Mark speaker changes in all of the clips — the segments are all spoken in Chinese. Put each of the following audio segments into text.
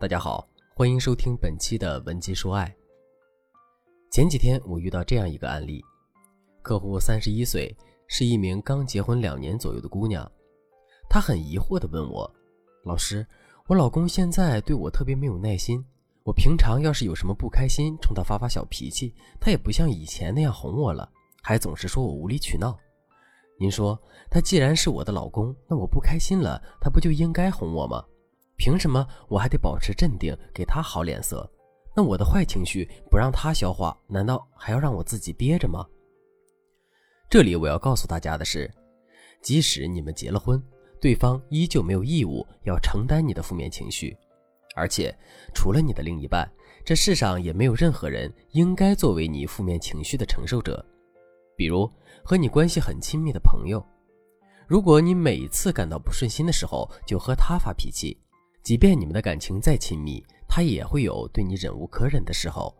Speaker 1: 大家好，欢迎收听本期的文姬说爱。前几天我遇到这样一个案例，客户三十一岁，是一名刚结婚两年左右的姑娘。她很疑惑地问我：“老师，我老公现在对我特别没有耐心，我平常要是有什么不开心，冲他发发小脾气，他也不像以前那样哄我了，还总是说我无理取闹。您说，他既然是我的老公，那我不开心了，他不就应该哄我吗？”凭什么我还得保持镇定，给他好脸色？那我的坏情绪不让他消化，难道还要让我自己憋着吗？这里我要告诉大家的是，即使你们结了婚，对方依旧没有义务要承担你的负面情绪，而且除了你的另一半，这世上也没有任何人应该作为你负面情绪的承受者。比如和你关系很亲密的朋友，如果你每次感到不顺心的时候就和他发脾气。即便你们的感情再亲密，他也会有对你忍无可忍的时候。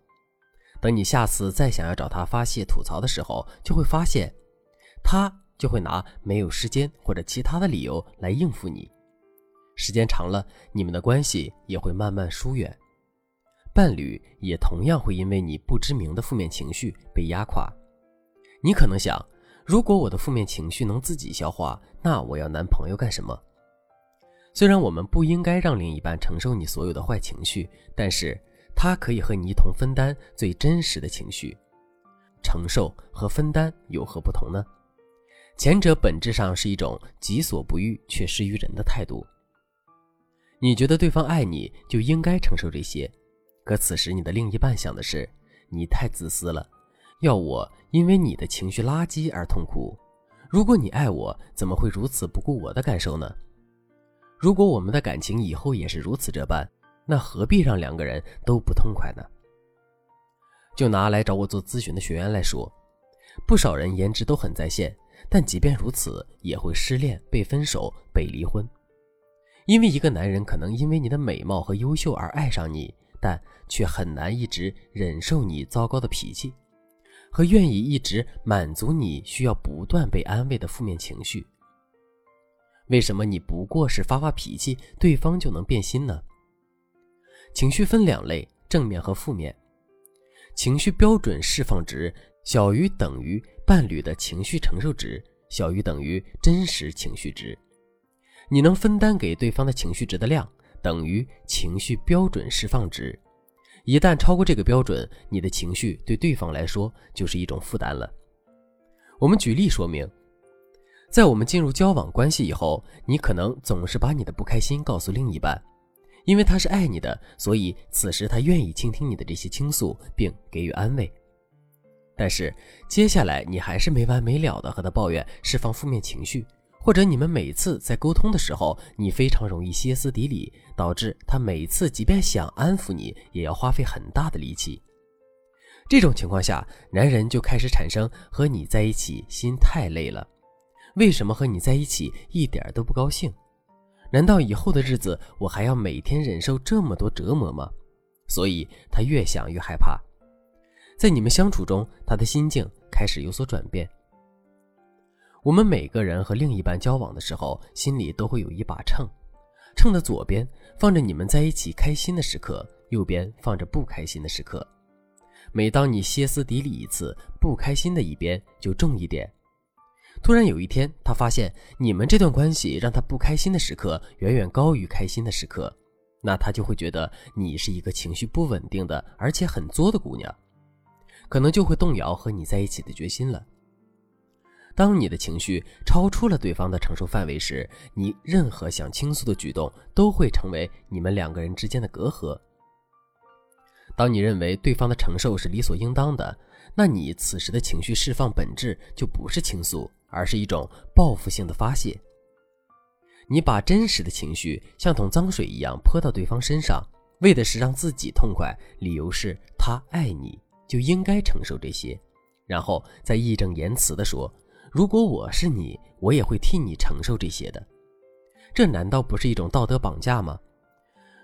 Speaker 1: 等你下次再想要找他发泄吐槽的时候，就会发现，他就会拿没有时间或者其他的理由来应付你。时间长了，你们的关系也会慢慢疏远，伴侣也同样会因为你不知名的负面情绪被压垮。你可能想，如果我的负面情绪能自己消化，那我要男朋友干什么？虽然我们不应该让另一半承受你所有的坏情绪，但是他可以和你一同分担最真实的情绪。承受和分担有何不同呢？前者本质上是一种己所不欲却施于人的态度。你觉得对方爱你就应该承受这些，可此时你的另一半想的是你太自私了，要我因为你的情绪垃圾而痛苦。如果你爱我，怎么会如此不顾我的感受呢？如果我们的感情以后也是如此这般，那何必让两个人都不痛快呢？就拿来找我做咨询的学员来说，不少人颜值都很在线，但即便如此，也会失恋、被分手、被离婚。因为一个男人可能因为你的美貌和优秀而爱上你，但却很难一直忍受你糟糕的脾气，和愿意一直满足你需要不断被安慰的负面情绪。为什么你不过是发发脾气，对方就能变心呢？情绪分两类，正面和负面。情绪标准释放值小于等于伴侣的情绪承受值，小于等于真实情绪值。你能分担给对方的情绪值的量等于情绪标准释放值。一旦超过这个标准，你的情绪对对方来说就是一种负担了。我们举例说明。在我们进入交往关系以后，你可能总是把你的不开心告诉另一半，因为他是爱你的，所以此时他愿意倾听你的这些倾诉并给予安慰。但是接下来你还是没完没了的和他抱怨，释放负面情绪，或者你们每次在沟通的时候，你非常容易歇斯底里，导致他每次即便想安抚你，也要花费很大的力气。这种情况下，男人就开始产生和你在一起心太累了。为什么和你在一起一点都不高兴？难道以后的日子我还要每天忍受这么多折磨吗？所以他越想越害怕，在你们相处中，他的心境开始有所转变。我们每个人和另一半交往的时候，心里都会有一把秤，秤的左边放着你们在一起开心的时刻，右边放着不开心的时刻。每当你歇斯底里一次，不开心的一边就重一点。突然有一天，他发现你们这段关系让他不开心的时刻远远高于开心的时刻，那他就会觉得你是一个情绪不稳定的，而且很作的姑娘，可能就会动摇和你在一起的决心了。当你的情绪超出了对方的承受范围时，你任何想倾诉的举动都会成为你们两个人之间的隔阂。当你认为对方的承受是理所应当的，那你此时的情绪释放本质就不是倾诉。而是一种报复性的发泄。你把真实的情绪像桶脏水一样泼到对方身上，为的是让自己痛快，理由是他爱你，就应该承受这些，然后再义正言辞地说：“如果我是你，我也会替你承受这些的。”这难道不是一种道德绑架吗？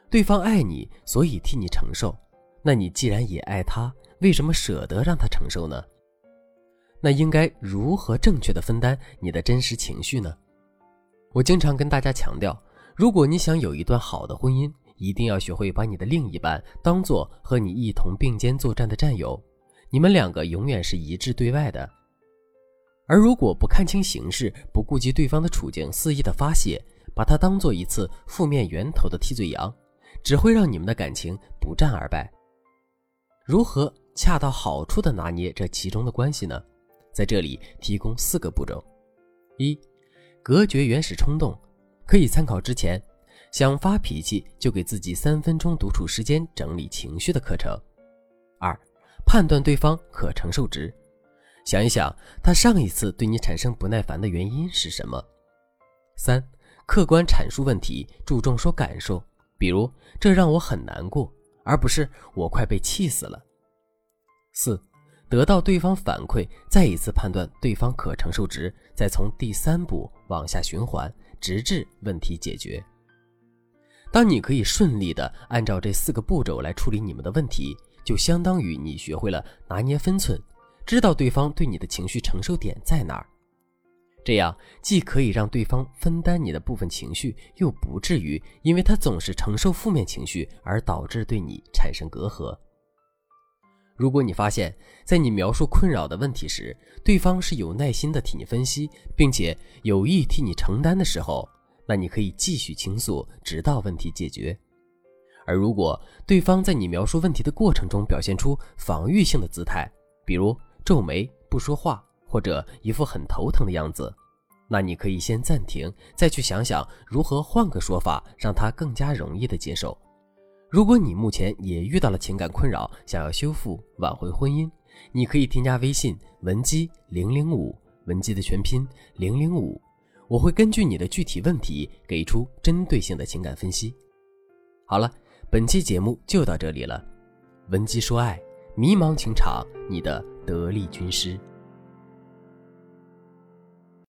Speaker 1: 对方爱你，所以替你承受，那你既然也爱他，为什么舍得让他承受呢？那应该如何正确的分担你的真实情绪呢？我经常跟大家强调，如果你想有一段好的婚姻，一定要学会把你的另一半当做和你一同并肩作战的战友，你们两个永远是一致对外的。而如果不看清形势，不顾及对方的处境，肆意的发泄，把它当做一次负面源头的替罪羊，只会让你们的感情不战而败。如何恰到好处的拿捏这其中的关系呢？在这里提供四个步骤：一、隔绝原始冲动，可以参考之前想发脾气就给自己三分钟独处时间整理情绪的课程；二、判断对方可承受值。想一想，他上一次对你产生不耐烦的原因是什么？三、客观阐述问题，注重说感受，比如这让我很难过，而不是我快被气死了。四、得到对方反馈，再一次判断对方可承受值，再从第三步往下循环，直至问题解决。当你可以顺利的按照这四个步骤来处理你们的问题，就相当于你学会了拿捏分寸。知道对方对你的情绪承受点在哪儿，这样既可以让对方分担你的部分情绪，又不至于因为他总是承受负面情绪而导致对你产生隔阂。如果你发现，在你描述困扰的问题时，对方是有耐心的替你分析，并且有意替你承担的时候，那你可以继续倾诉，直到问题解决。而如果对方在你描述问题的过程中表现出防御性的姿态，比如，皱眉不说话，或者一副很头疼的样子，那你可以先暂停，再去想想如何换个说法，让他更加容易的接受。如果你目前也遇到了情感困扰，想要修复挽回婚姻，你可以添加微信文姬零零五，文姬的全拼零零五，我会根据你的具体问题给出针对性的情感分析。好了，本期节目就到这里了，文姬说爱，迷茫情场，你的。得力军师。